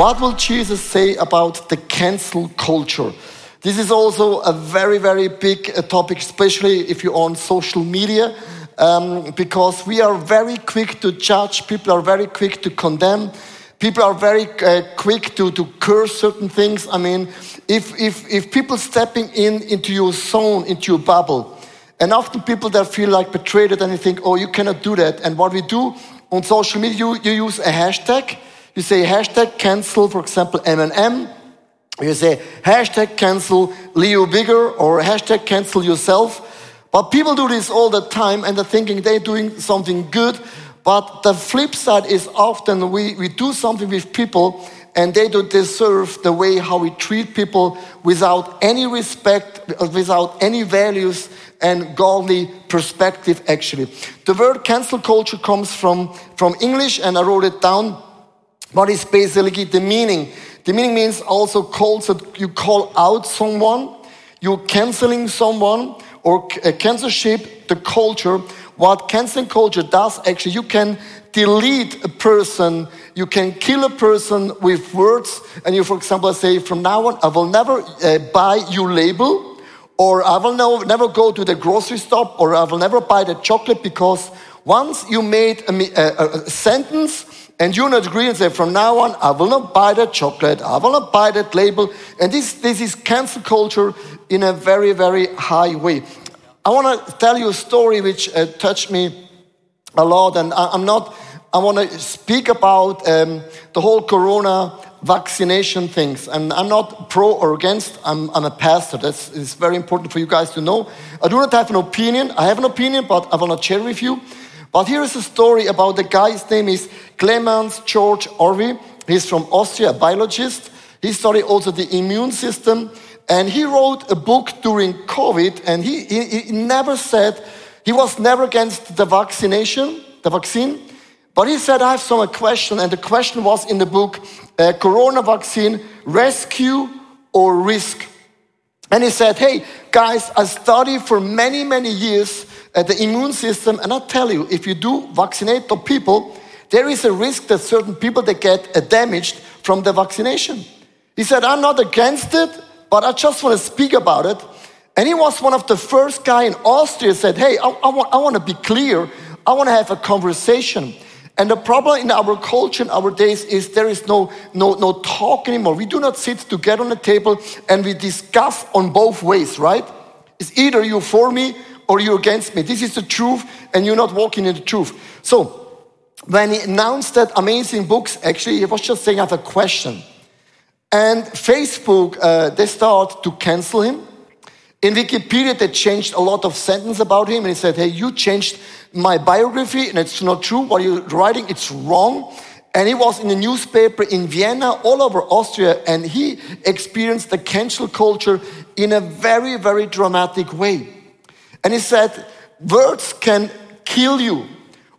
What will Jesus say about the cancel culture? This is also a very, very big uh, topic, especially if you're on social media, um, because we are very quick to judge, people are very quick to condemn, people are very uh, quick to, to curse certain things. I mean, if, if, if people stepping in into your zone, into your bubble, and often people that feel like betrayed and they think, oh, you cannot do that. And what we do on social media, you, you use a hashtag. You say hashtag cancel, for example, M&M. You say hashtag cancel Leo Bigger or hashtag cancel yourself. But people do this all the time and they're thinking they're doing something good. But the flip side is often we, we do something with people and they don't deserve the way how we treat people without any respect, without any values and godly perspective actually. The word cancel culture comes from, from English and I wrote it down. What is basically the meaning? The meaning means also calls that you call out someone, you're canceling someone, or uh, censorship the culture. What canceling culture does actually, you can delete a person, you can kill a person with words, and you, for example, say, from now on, I will never uh, buy your label, or I will no, never go to the grocery store, or I will never buy the chocolate because once you made a, a, a sentence and you're not agree and say, from now on, I will not buy that chocolate, I will not buy that label. And this, this is cancel culture in a very, very high way. I want to tell you a story which uh, touched me a lot, and I, am not, I want to speak about um, the whole corona vaccination things. And I'm not pro or against, I'm, I'm a pastor. That's is very important for you guys to know. I do not have an opinion. I have an opinion, but I will not share with you. But here is a story about the guy. His name is Clemens George Arvay. He's from Austria, a biologist. He studied also the immune system. And he wrote a book during COVID, and he, he, he never said, he was never against the vaccination, the vaccine. But he said, I have some question, and the question was in the book, uh, Corona vaccine, rescue or risk? And he said, hey, guys, I studied for many, many years uh, the immune system. And I tell you, if you do vaccinate the people, there is a risk that certain people they get uh, damaged from the vaccination. He said, I'm not against it, but I just want to speak about it. And he was one of the first guy in Austria said, hey, I, I, want, I want to be clear. I want to have a conversation. And the problem in our culture, in our days, is there is no, no, no talk anymore. We do not sit together on the table and we discuss on both ways, right? It's either you for me or you're against me. This is the truth, and you're not walking in the truth. So, when he announced that amazing books, actually, he was just saying, I have a question. And Facebook, uh, they start to cancel him. In Wikipedia, they changed a lot of sentence about him, and he said, Hey, you changed my biography, and it's not true. What you're writing, it's wrong. And he was in the newspaper in Vienna, all over Austria, and he experienced the cancel culture in a very, very dramatic way. And he said, words can kill you.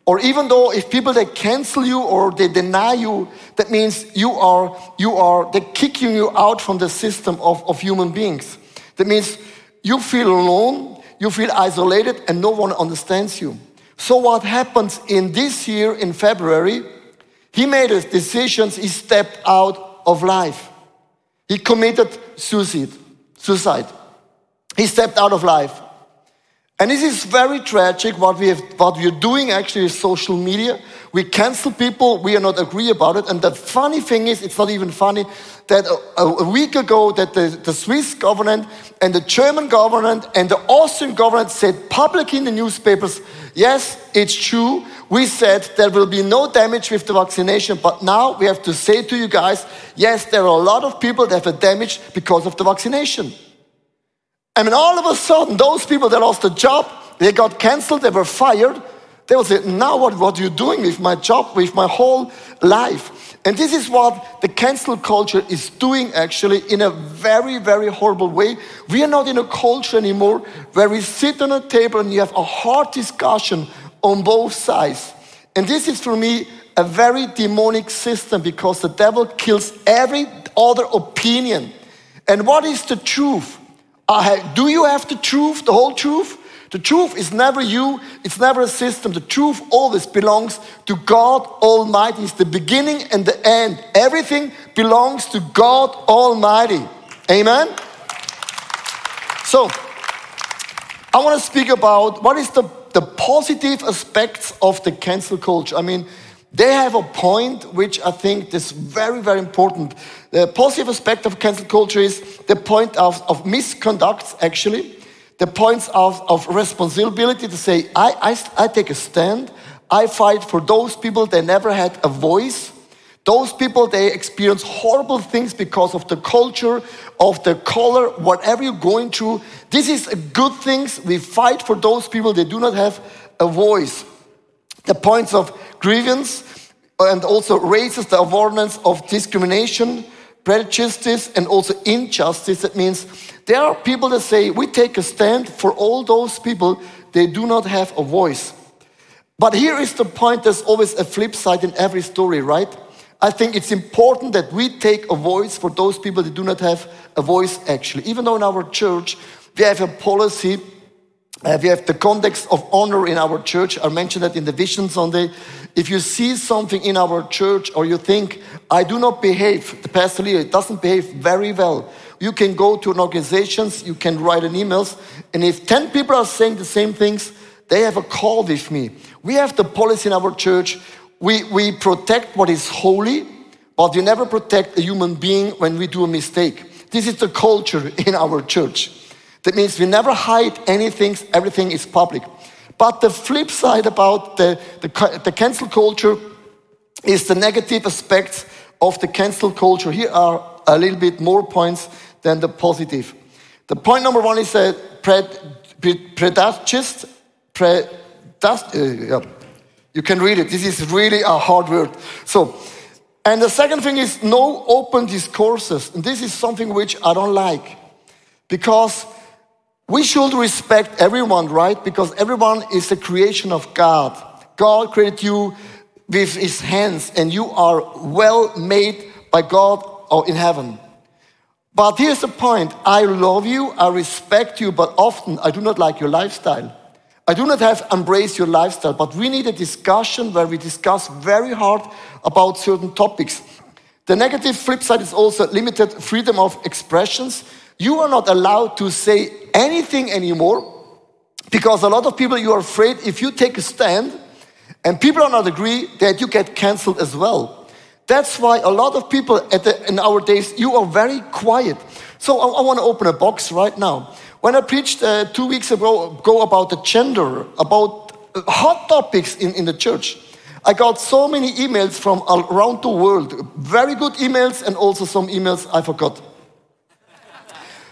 Or even though if people they cancel you or they deny you, that means you are, you are, they're kicking you out from the system of, of human beings. That means you feel alone, you feel isolated, and no one understands you. So what happens in this year in February, he made his decisions, he stepped out of life. He committed suicide. Suicide. He stepped out of life. And this is very tragic what we have, what we are doing actually is social media. We cancel people, we are not agree about it. And the funny thing is, it's not even funny, that a, a week ago that the, the Swiss government and the German government and the Austrian government said publicly in the newspapers, yes, it's true. We said there will be no damage with the vaccination, but now we have to say to you guys, yes, there are a lot of people that have a damage because of the vaccination. And then all of a sudden, those people that lost a job, they got canceled, they were fired. They will say, now what, what are you doing with my job, with my whole life? And this is what the cancel culture is doing actually in a very, very horrible way. We are not in a culture anymore where we sit on a table and you have a hard discussion on both sides. And this is for me a very demonic system because the devil kills every other opinion. And what is the truth? Do you have the truth, the whole truth? The truth is never you, it's never a system. The truth always belongs to God Almighty. It's the beginning and the end. Everything belongs to God Almighty. Amen? So, I want to speak about what is the, the positive aspects of the cancel culture. I mean, they have a point which I think is very, very important. The positive aspect of cancel culture is the point of, of misconduct, actually the points of, of responsibility to say, I, I, I take a stand. I fight for those people that never had a voice. Those people, they experience horrible things because of the culture, of the color, whatever you're going through. This is a good thing. We fight for those people that do not have a voice. The points of grievance and also raises the awareness of discrimination, prejudice, and also injustice. That means there are people that say, we take a stand for all those people, they do not have a voice. But here is the point there's always a flip side in every story, right? I think it's important that we take a voice for those people that do not have a voice, actually. Even though in our church we have a policy, uh, we have the context of honor in our church. I mentioned that in the Vision Sunday. If you see something in our church or you think, I do not behave, the pastor leader doesn't behave very well, you can go to an organizations, you can write an emails, and if 10 people are saying the same things, they have a call with me. We have the policy in our church. We, we protect what is holy, but we never protect a human being when we do a mistake. This is the culture in our church. That means we never hide anything, everything is public. But the flip side about the, the, the cancel culture is the negative aspects of the cancel culture. Here are a little bit more points than the positive. The point number one is predacist. Predast, uh, yeah. You can read it. This is really a hard word. So, and the second thing is no open discourses. And this is something which I don't like because we should respect everyone, right? Because everyone is a creation of God. God created you with his hands, and you are well made by God or in heaven. But here's the point I love you, I respect you, but often I do not like your lifestyle. I do not have embraced your lifestyle, but we need a discussion where we discuss very hard about certain topics. The negative flip side is also limited freedom of expressions. You are not allowed to say anything anymore because a lot of people you are afraid if you take a stand and people are not agree that you get cancelled as well. That's why a lot of people the, in our days, you are very quiet. So I, I want to open a box right now. When I preached uh, two weeks ago, ago about the gender, about uh, hot topics in, in the church, I got so many emails from around the world, very good emails, and also some emails I forgot.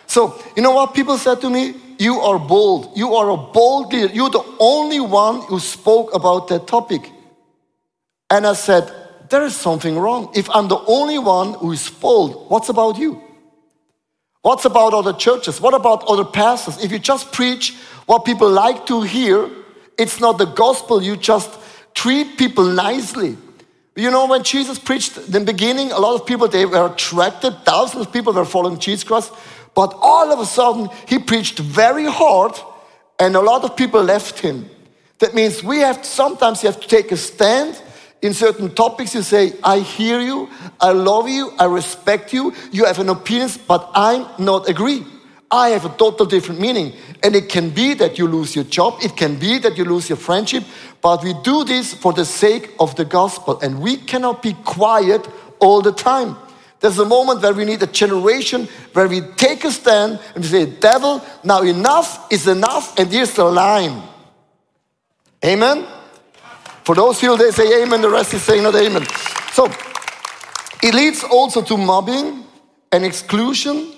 So, you know what people said to me? You are bold. You are a bold leader. You're the only one who spoke about that topic. And I said, there is something wrong. If I'm the only one who is bold, what's about you? What's about other churches? What about other pastors? If you just preach what people like to hear, it's not the gospel. You just treat people nicely. You know, when Jesus preached in the beginning, a lot of people, they were attracted. Thousands of people were following Jesus Christ. But all of a sudden, he preached very hard and a lot of people left him. That means we have, sometimes you have to take a stand in certain topics, you say, I hear you, I love you, I respect you, you have an opinion, but I'm not agree. I have a total different meaning. And it can be that you lose your job, it can be that you lose your friendship, but we do this for the sake of the gospel. And we cannot be quiet all the time. There's a moment where we need a generation where we take a stand and say, Devil, now enough is enough, and here's the line. Amen? For those people, they say amen, the rest is saying not amen. So it leads also to mobbing and exclusion.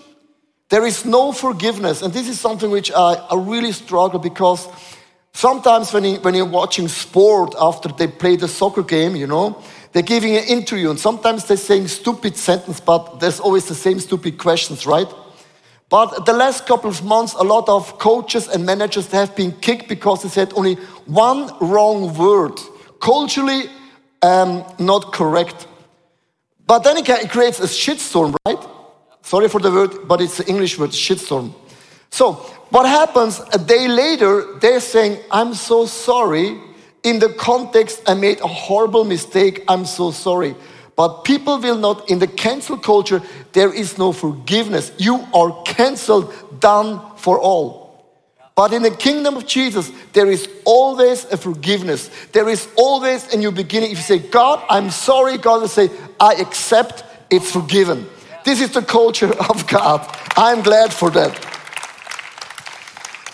There is no forgiveness. And this is something which I, I really struggle because sometimes when, you, when you're watching sport after they play the soccer game, you know, they're giving an interview and sometimes they're saying stupid sentence, but there's always the same stupid questions, right? But the last couple of months, a lot of coaches and managers have been kicked because they said only one wrong word culturally um, not correct. But then it, creates a shitstorm, right? Sorry for the word, but it's the English word, shitstorm. So, what happens a day later, they're saying, I'm so sorry. In the context, I made a horrible mistake. I'm so sorry. But people will not, in the cancel culture, there is no forgiveness. You are canceled, done for all. But in the kingdom of Jesus, there is always a forgiveness. There is always a new beginning. If you say, God, I'm sorry, God will say, I accept, it's forgiven. This is the culture of God. I'm glad for that.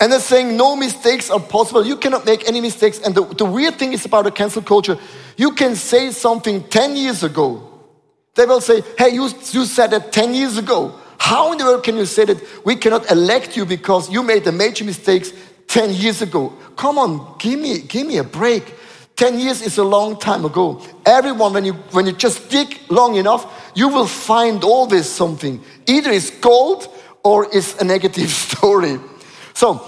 And they're saying no mistakes are possible. You cannot make any mistakes. And the, the weird thing is about the cancel culture, you can say something 10 years ago. They will say, hey, you, you said it 10 years ago. How in the world can you say that we cannot elect you because you made the major mistakes 10 years ago? Come on, give me, give me a break. 10 years is a long time ago. Everyone, when you, when you just dig long enough, you will find always something. Either it's gold or it's a negative story. So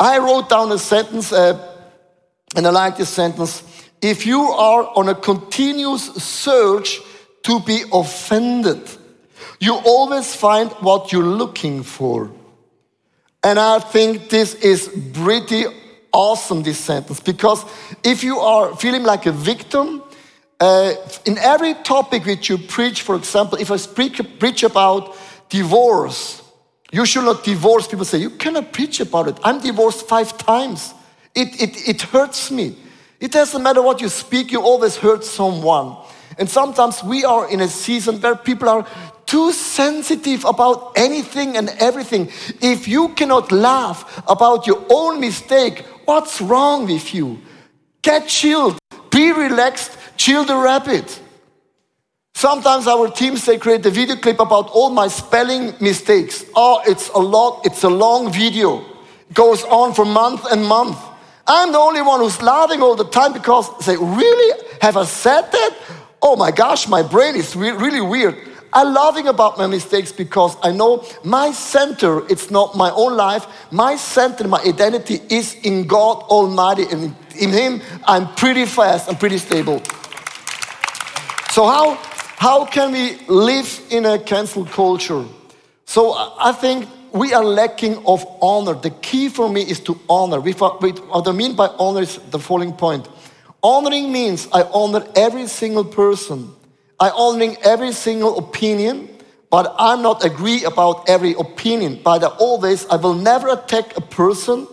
I wrote down a sentence, uh, and I like this sentence. If you are on a continuous search to be offended, you always find what you're looking for. And I think this is pretty awesome, this sentence, because if you are feeling like a victim, uh, in every topic which you preach, for example, if I preach about divorce, you should not divorce. People say, You cannot preach about it. I'm divorced five times. It, it, it hurts me. It doesn't matter what you speak, you always hurt someone. And sometimes we are in a season where people are too sensitive about anything and everything. If you cannot laugh about your own mistake, what's wrong with you? Get chilled, be relaxed, chill the rabbit. Sometimes our teams they create a video clip about all my spelling mistakes. Oh, it's a lot, it's a long video. It goes on for month and month. I'm the only one who's laughing all the time because they really? Have I said that? Oh my gosh, my brain is re- really weird. I'm laughing about my mistakes because I know my center, it's not my own life. My center, my identity is in God Almighty. And in Him, I'm pretty fast and pretty stable. So, how, how can we live in a cancel culture? So I think we are lacking of honor. The key for me is to honor. What I mean by honor is the following point. Honoring means I honor every single person. I honoring every single opinion, but I'm not agree about every opinion. But always, I will never attack a person.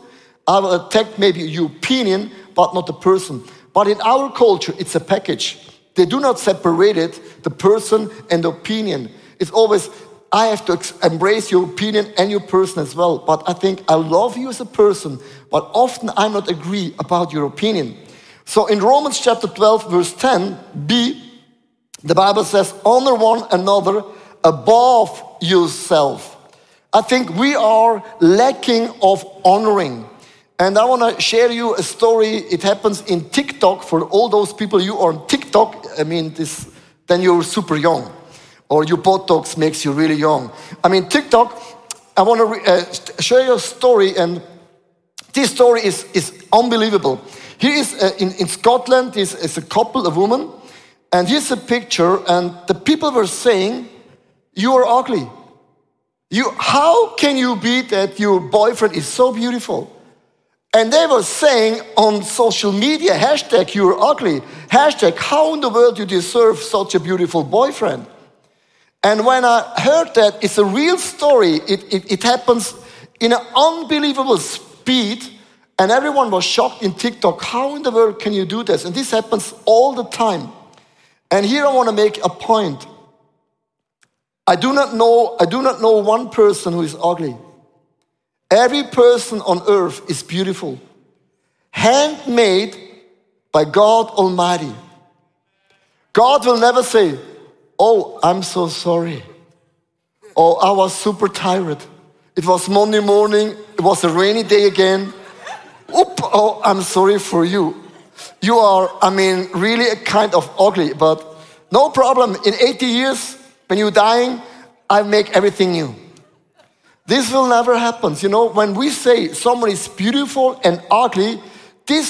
I will attack maybe your opinion, but not the person. But in our culture, it's a package. They do not separate it, the person and the opinion. It's always, I have to embrace your opinion and your person as well. But I think I love you as a person, but often I'm not agree about your opinion. So in Romans chapter 12, verse 10b, the Bible says, honor one another above yourself. I think we are lacking of honoring. And I want to share you a story. It happens in TikTok for all those people you are on TikTok. I mean, this, then you're super young, or your Botox makes you really young. I mean, TikTok. I want to uh, show you a story, and this story is, is unbelievable. Here is uh, in, in Scotland is, is a couple, a woman, and here's a picture, and the people were saying, "You are ugly. You, how can you be that your boyfriend is so beautiful?" And they were saying on social media, hashtag you're ugly, hashtag how in the world you deserve such a beautiful boyfriend. And when I heard that, it's a real story. It, it, it happens in an unbelievable speed. And everyone was shocked in TikTok. How in the world can you do this? And this happens all the time. And here I want to make a point. I do not know, I do not know one person who is ugly. Every person on earth is beautiful, handmade by God Almighty. God will never say, Oh, I'm so sorry. Oh, I was super tired. It was Monday morning, it was a rainy day again. Oop, oh, I'm sorry for you. You are, I mean, really a kind of ugly, but no problem. In 80 years, when you're dying, I make everything new. This will never happen. You know, when we say someone is beautiful and ugly, this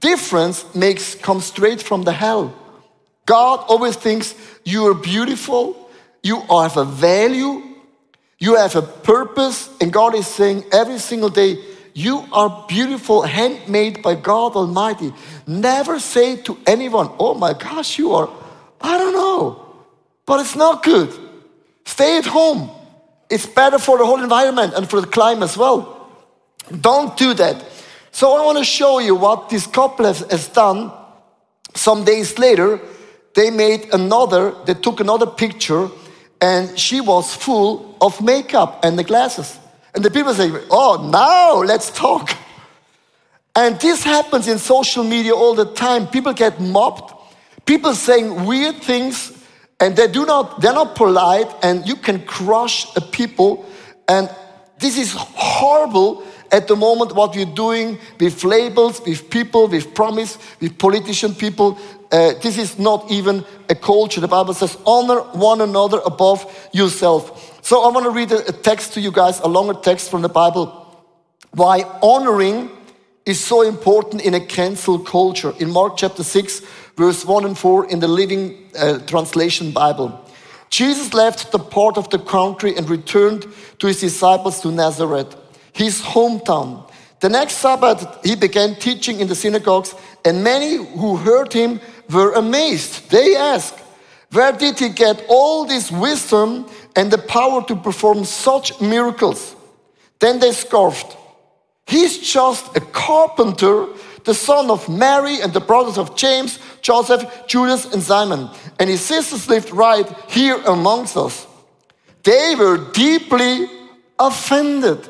difference makes come straight from the hell. God always thinks you are beautiful, you have a value, You have a purpose, and God is saying every single day, You are beautiful, handmade by God Almighty. Never say to anyone, Oh my gosh, you are, I don't know, but it's not good. Stay at home. It's better for the whole environment and for the climate as well. Don't do that. So I want to show you what this couple has, has done. Some days later, they made another, they took another picture, and she was full of makeup and the glasses. And the people say, Oh, now let's talk. And this happens in social media all the time. People get mobbed, people saying weird things, and they do not, they're not polite, and you can crush a people. And this is horrible at the moment what we're doing with labels, with people, with promise, with politician people. Uh, this is not even a culture. The Bible says, honor one another above yourself. So I want to read a, a text to you guys, a longer text from the Bible. Why honoring is so important in a cancel culture. In Mark chapter 6, verse 1 and 4 in the Living uh, Translation Bible. Jesus left the part of the country and returned to his disciples to Nazareth his hometown. The next Sabbath, he began teaching in the synagogues, and many who heard him were amazed. They asked, Where did he get all this wisdom and the power to perform such miracles? Then they scoffed. He's just a carpenter, the son of Mary and the brothers of James, Joseph, Judas, and Simon. And his sisters lived right here amongst us. They were deeply offended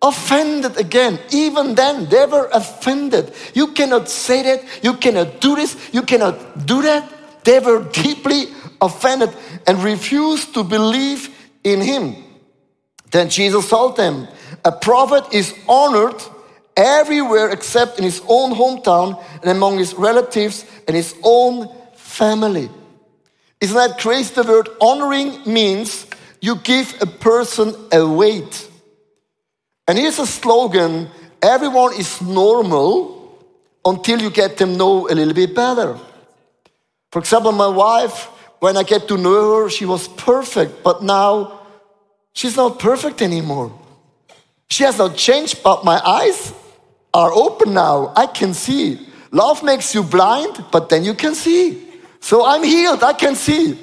offended again. Even then, they were offended. You cannot say that. You cannot do this. You cannot do that. They were deeply offended and refused to believe in him. Then Jesus told them, A prophet is honored everywhere except in his own hometown and among his relatives and his own family. Isn't that crazy? The word honoring means you give a person a weight. And here's a slogan everyone is normal until you get them to know a little bit better. For example, my wife, when I get to know her, she was perfect, but now she's not perfect anymore. She has not changed, but my eyes are open now. I can see. Love makes you blind, but then you can see. So I'm healed, I can see.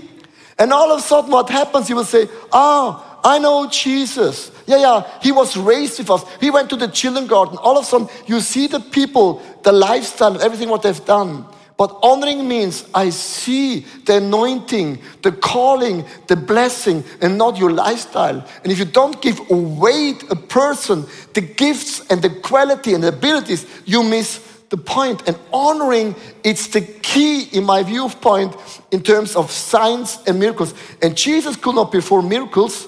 And all of a sudden, what happens? You will say, Ah, I know Jesus. Yeah, yeah, he was raised with us. He went to the children garden. All of a sudden, you see the people, the lifestyle, everything what they've done. But honoring means I see the anointing, the calling, the blessing, and not your lifestyle. And if you don't give away a person the gifts and the quality and the abilities, you miss the point. And honoring, it's the key in my viewpoint in terms of signs and miracles. And Jesus could not perform miracles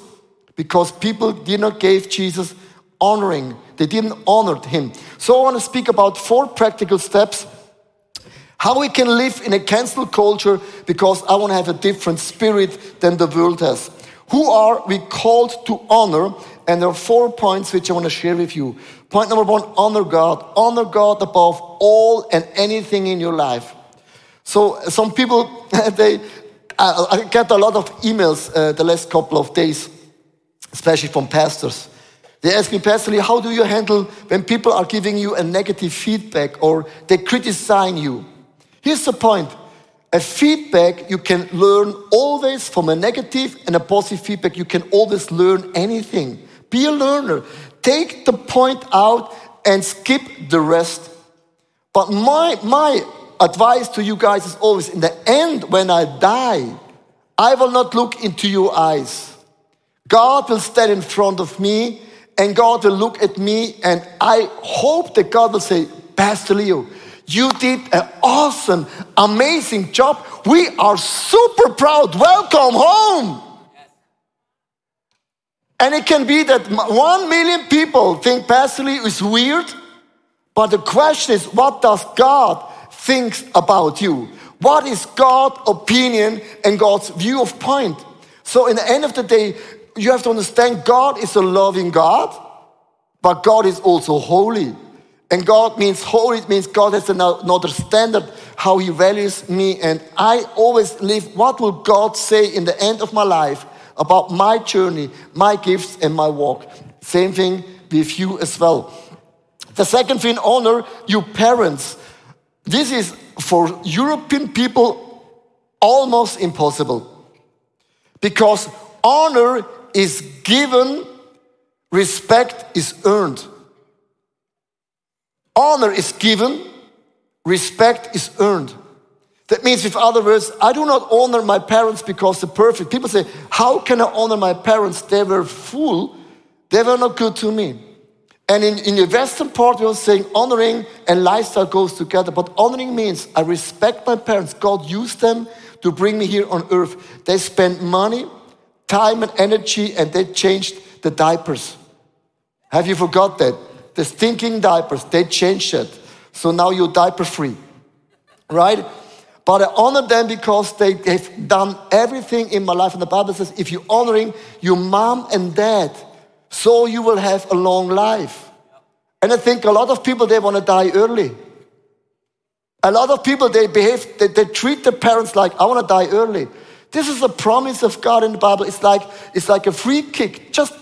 because people did not give Jesus honoring. They didn't honor him. So I want to speak about four practical steps how we can live in a cancel culture because I want to have a different spirit than the world has. Who are we called to honor? And there are four points which I want to share with you. Point number one honor God. Honor God above all and anything in your life. So, some people, they, I get a lot of emails uh, the last couple of days especially from pastors. They ask me, Lee, how do you handle when people are giving you a negative feedback or they criticize you? Here's the point. A feedback you can learn always from a negative and a positive feedback. You can always learn anything. Be a learner. Take the point out and skip the rest. But my, my advice to you guys is always in the end, when I die, I will not look into your eyes. God will stand in front of me and God will look at me and I hope that God will say, Pastor Leo, you did an awesome, amazing job. We are super proud. Welcome home. And it can be that one million people think Pastor Leo is weird, but the question is, what does God think about you? What is God's opinion and God's view of point? So, in the end of the day, you have to understand God is a loving God, but God is also holy. And God means holy, it means God has another standard how He values me. And I always live what will God say in the end of my life? about my journey, my gifts, and my walk. Same thing with you as well. The second thing, honor your parents. This is for European people almost impossible because honor is given, respect is earned. Honor is given, respect is earned. That means, with other words, I do not honor my parents because they're perfect. People say, How can I honor my parents? They were fool, they were not good to me. And in, in the Western part, we are saying honoring and lifestyle goes together. But honoring means I respect my parents. God used them to bring me here on earth. They spent money, time, and energy, and they changed the diapers. Have you forgot that? The stinking diapers, they changed it. So now you're diaper free. Right? But I honor them because they, have done everything in my life. And the Bible says, if you're honoring your mom and dad, so you will have a long life. And I think a lot of people, they want to die early. A lot of people, they behave, they, they treat their parents like, I want to die early. This is a promise of God in the Bible. It's like, it's like a free kick. Just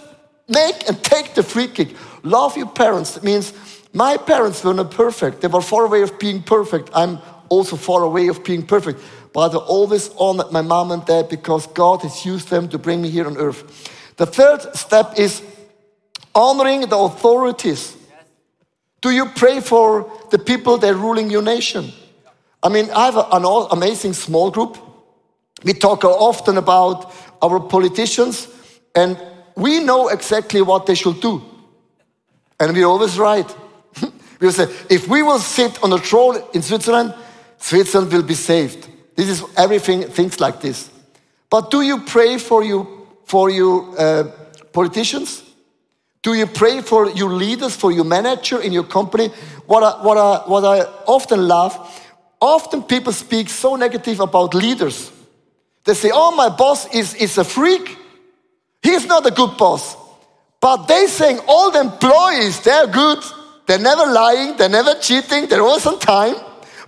make and take the free kick. Love your parents. Means my parents were not perfect. They were far away of being perfect. I'm also far away of being perfect. But I always honored my mom and dad because God has used them to bring me here on earth. The third step is honoring the authorities. Do you pray for the people that are ruling your nation? I mean, I have an amazing small group. We talk often about our politicians, and we know exactly what they should do. And we're always right. we will say, if we will sit on the throne in Switzerland, Switzerland will be saved. This is everything, things like this. But do you pray for you for your uh, politicians? Do you pray for your leaders, for your manager in your company? What I, what I, what I often love, often people speak so negative about leaders. They say, oh, my boss is, is a freak. He's not a good boss. But they saying all the employees, they're good. They're never lying. They're never cheating. They're always on time.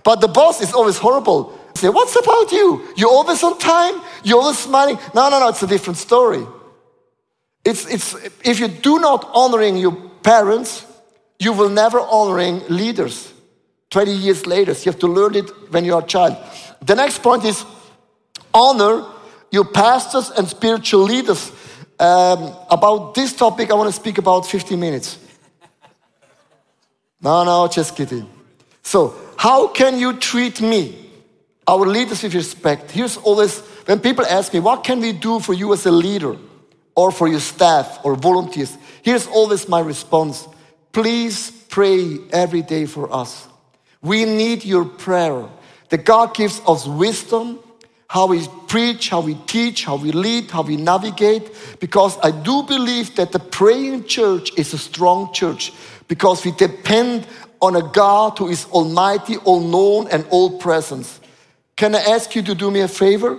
But the boss is always horrible. say, what's about you? You're always on time? You're always smiling? No, no, no, it's a different story. It's, it's, if you do not honoring your parents, you will never honoring leaders. 20 years later, you have to learn it when you are a child. The next point is honor your pastors and spiritual leaders. Um, about this topic, I want to speak about 15 minutes. No, no, just kidding. So, how can you treat me, our leaders, with respect? Here's always when people ask me, What can we do for you as a leader or for your staff or volunteers? Here's always my response Please pray every day for us. We need your prayer. That God gives us wisdom, how we preach, how we teach, how we lead, how we navigate, because I do believe that the praying church is a strong church because we depend on a God who is almighty, all known, and all present. Can I ask you to do me a favor?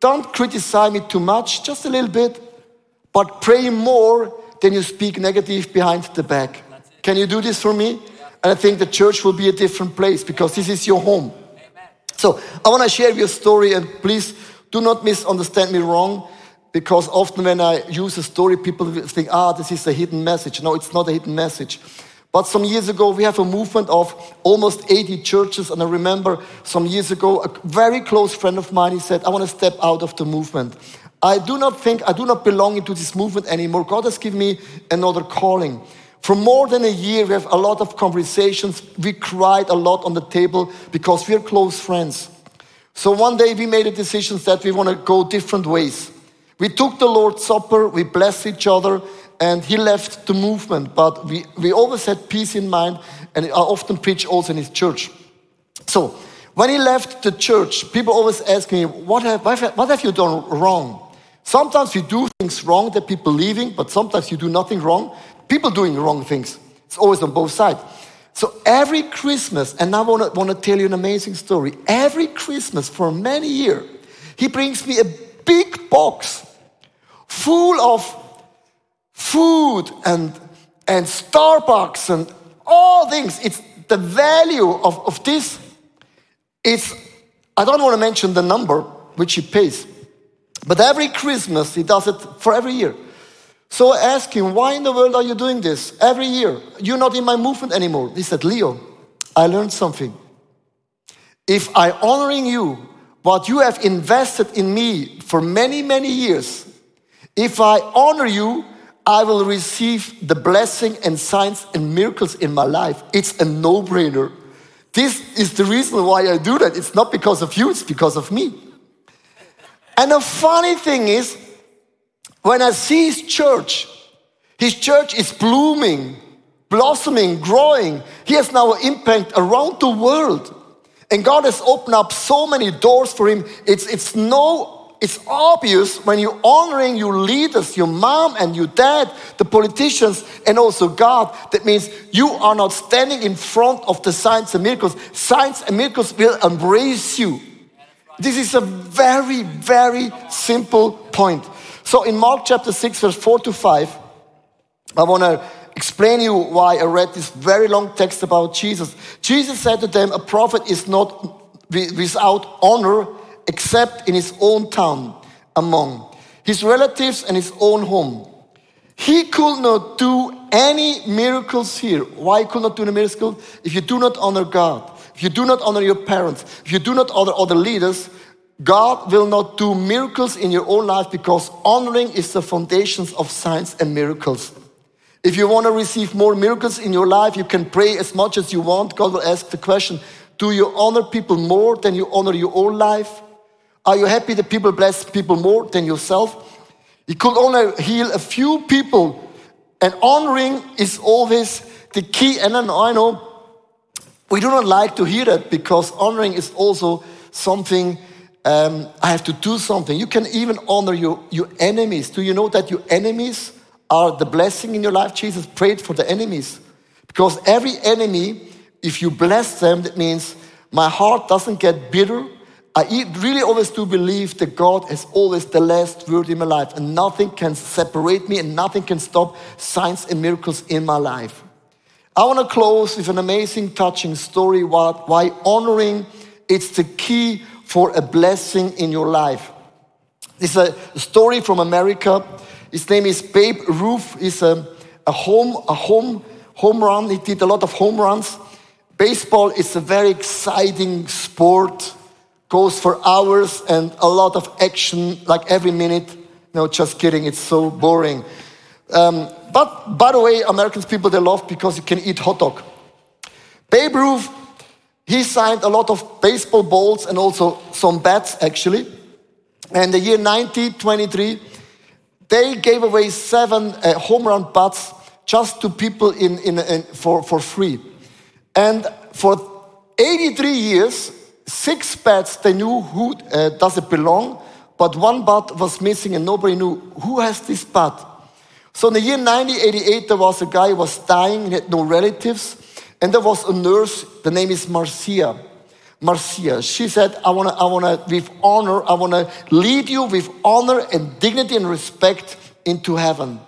Don't criticize me too much, just a little bit, but pray more than you speak negative behind the back. Can you do this for me? And I think the church will be a different place because this is your home. So I want to share your story, and please do not misunderstand me wrong because often when I use a story, people think, ah, this is a hidden message. No, it's not a hidden message. But some years ago, we have a movement of almost 80 churches. And I remember some years ago, a very close friend of mine, he said, I want to step out of the movement. I do not think, I do not belong into this movement anymore. God has given me another calling. For more than a year, we have a lot of conversations. We cried a lot on the table because we're close friends. So one day we made a decision that we want to go different ways. We took the Lord's Supper, we blessed each other, and he left the movement. But we, we always had peace in mind, and I often preach also in his church. So, when he left the church, people always ask me, What have, what have you done wrong? Sometimes you do things wrong that people leaving, but sometimes you do nothing wrong. People doing wrong things. It's always on both sides. So every Christmas, and I want to, tell you an amazing story. Every Christmas for many years, he brings me a big box full of food and, and Starbucks and all things. It's the value of, of this. It's, I don't want to mention the number which he pays, But every Christmas, he does it for every year. So I asked him, Why in the world are you doing this every year? You're not in my movement anymore. He said, Leo, I learned something. If I honoring you, what you have invested in me for many, many years, if I honor you, I will receive the blessing and signs and miracles in my life. It's a no brainer. This is the reason why I do that. It's not because of you, it's because of me. And the funny thing is, when I see his church, his church is blooming, blossoming, growing. He has now an impact around the world. And God has opened up so many doors for him. It's, it's no, it's obvious when you're honoring your leaders, your mom and your dad, the politicians, and also God. That means you are not standing in front of the signs and miracles. Signs and miracles will embrace you. This is a very, very simple point. So in Mark chapter 6, verse 4 to 5, I want to explain you why I read this very long text about Jesus. Jesus said to them, A prophet is not without honor except in his own town, among his relatives and his own home. He could not do any miracles here. Why could not do any miracles? If you do not honor God if you do not honor your parents, if you do not honor other leaders, God will not do miracles in your own life because honoring is the foundations of signs and miracles. If you want to receive more miracles in your life, you can pray as much as you want. God will ask the question Do you honor people more than you honor your own life? Are you happy that people bless people more than yourself? He could only heal a few people, and honoring is always the key. And then I know we do not like to hear that because honoring is also something um, I have to do something. You can even honor your, your enemies. Do you know that your enemies are the blessing in your life? Jesus prayed for the enemies. Because every enemy, if you bless them, that means my heart doesn't get bitter. I really always do believe that God is always the last word in my life, and nothing can separate me, and nothing can stop signs and miracles in my life. I want to close with an amazing, touching story why honoring it's the key for a blessing in your life. It's a story from America. His name is Babe Ruth. He's a, a home a home home run. He did a lot of home runs. Baseball is a very exciting sport. Goes for hours and a lot of action, like every minute. No, just kidding. It's so boring. Um, but by the way, Americans people they love because you can eat hot dog. Babe Ruth, he signed a lot of baseball balls and also some bats actually. And the year 1923, they gave away seven uh, home run bats just to people in, in, in, for, for free. And for 83 years, six bats they knew who uh, does it belong, but one bat was missing and nobody knew who has this bat. So in the year 1988, there was a guy who was dying, he had no relatives, and there was a nurse, the name is Marcia. Marcia, she said, I wanna, I wanna, with honor, I wanna lead you with honor and dignity and respect into heaven.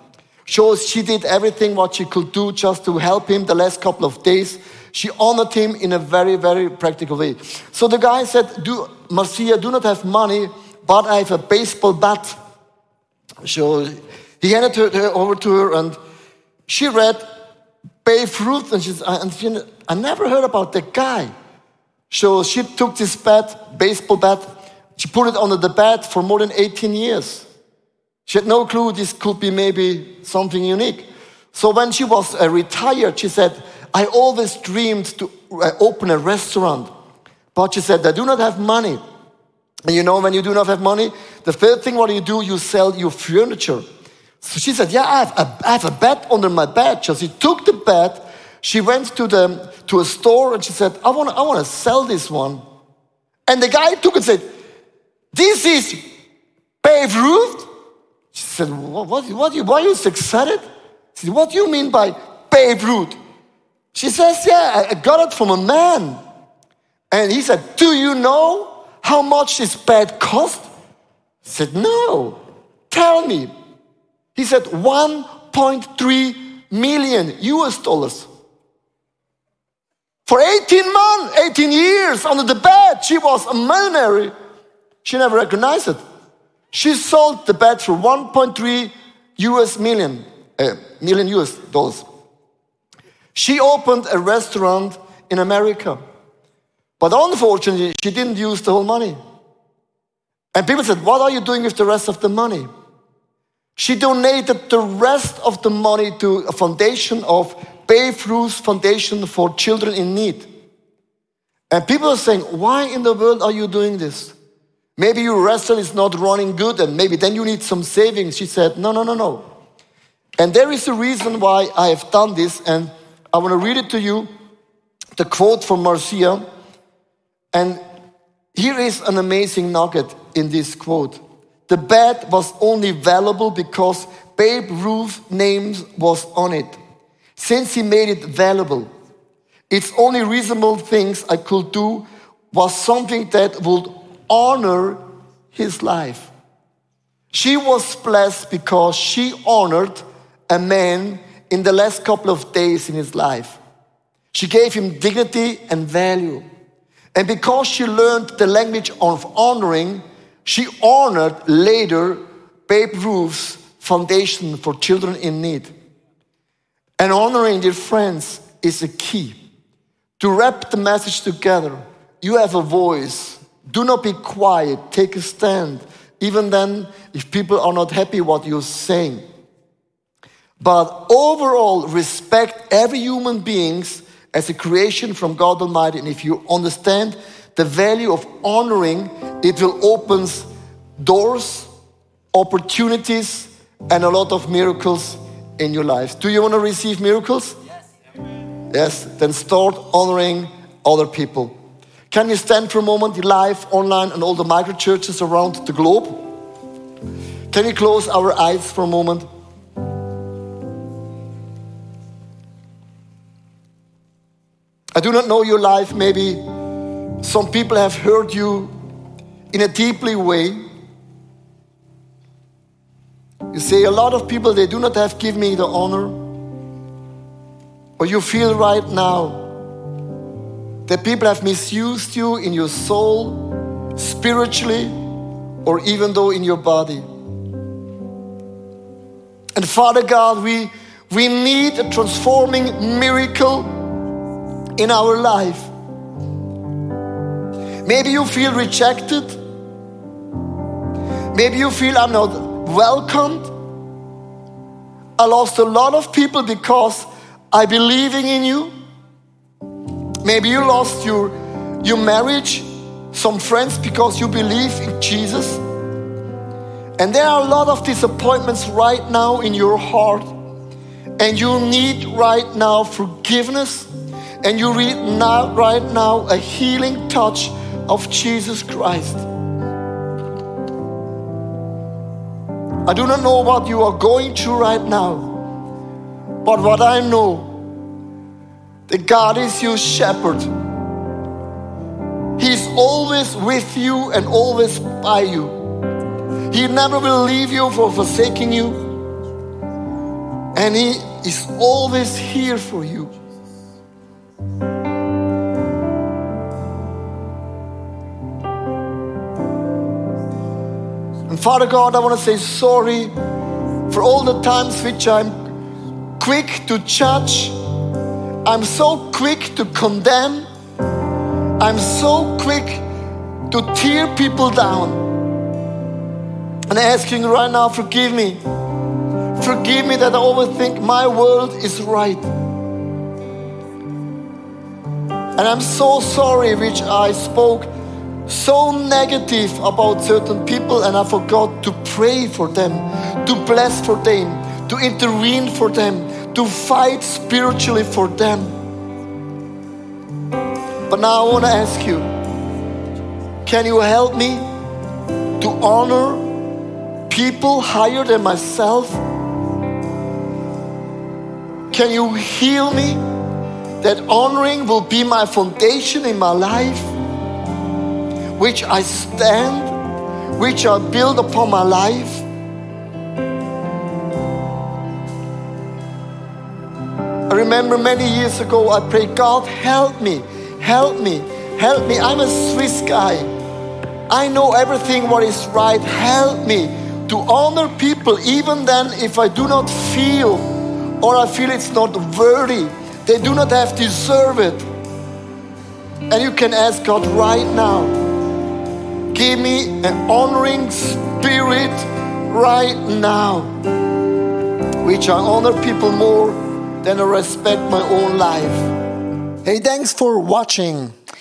So she did everything what she could do just to help him the last couple of days. She honored him in a very, very practical way. So the guy said, do, Marcia, do not have money, but I have a baseball bat. So he handed it over to her and she read Babe Ruth and, she's, and I never heard about that guy. So she took this bat, baseball bat, she put it under the bed for more than 18 years. She had no clue this could be maybe something unique. So when she was uh, retired, she said, I always dreamed to uh, open a restaurant. But she said, I do not have money. And you know, when you do not have money, the first thing what you do, you sell your furniture. So she said, Yeah, I have a, I have a bed under my bed. So she took the bed, she went to, the, to a store and she said, I want to I wanna sell this one. And the guy took it and said, This is Babe Ruth? She said, What, what, what why are you so excited? She said, What do you mean by Babe Ruth? She says, Yeah, I got it from a man. And he said, Do you know how much this bed cost? He said, No. Tell me. He said 1.3 million US dollars. For 18 months, 18 years under the bed, she was a millionaire. She never recognized it. She sold the bed for 1.3 US million, uh, million US dollars. She opened a restaurant in America. But unfortunately, she didn't use the whole money. And people said, What are you doing with the rest of the money? She donated the rest of the money to a foundation of Babe Ruth Foundation for Children in Need. And people are saying, Why in the world are you doing this? Maybe your restaurant is not running good and maybe then you need some savings. She said, No, no, no, no. And there is a reason why I have done this, and I want to read it to you the quote from Marcia. And here is an amazing nugget in this quote. The bed was only valuable because Babe Ruth's name was on it. Since he made it valuable, its only reasonable things I could do was something that would honor his life. She was blessed because she honored a man in the last couple of days in his life. She gave him dignity and value. And because she learned the language of honoring, she honored later Babe Ruth's foundation for children in need. And honoring dear friends is a key. To wrap the message together, you have a voice. Do not be quiet. Take a stand. Even then, if people are not happy what you're saying. But overall, respect every human beings as a creation from God Almighty. And if you understand the value of honoring, it will open doors, opportunities, and a lot of miracles in your life. Do you want to receive miracles? Yes. Yes, then start honoring other people. Can you stand for a moment live, online, and all the micro churches around the globe? Can you close our eyes for a moment? I do not know your life. Maybe some people have heard you in a deeply way. You say a lot of people they do not have give me the honor. Or you feel right now that people have misused you in your soul, spiritually, or even though in your body. And Father God, we, we need a transforming miracle in our life. Maybe you feel rejected. Maybe you feel I'm not welcomed. I lost a lot of people because I believing in you. Maybe you lost your, your marriage, some friends because you believe in Jesus. And there are a lot of disappointments right now in your heart. And you need right now forgiveness and you need now, right now, a healing touch of Jesus Christ. I do not know what you are going through right now, but what I know, that God is your shepherd. He's always with you and always by you. He never will leave you for forsaking you. And He is always here for you. Father God, I want to say sorry for all the times which I'm quick to judge. I'm so quick to condemn. I'm so quick to tear people down. And asking right now, forgive me. Forgive me that I always think my world is right. And I'm so sorry which I spoke so negative about certain people and I forgot to pray for them, to bless for them, to intervene for them, to fight spiritually for them. But now I want to ask you can you help me to honor people higher than myself? Can you heal me that honoring will be my foundation in my life? Which I stand, which I build upon my life. I remember many years ago, I prayed, God, help me, help me, help me. I'm a Swiss guy. I know everything what is right. Help me to honor people even then if I do not feel or I feel it's not worthy. They do not have deserve it. And you can ask God right now, give me an honoring spirit right now, which I honor people more than I respect my own life. Hey, thanks for watching.